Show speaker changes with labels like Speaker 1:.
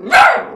Speaker 1: No!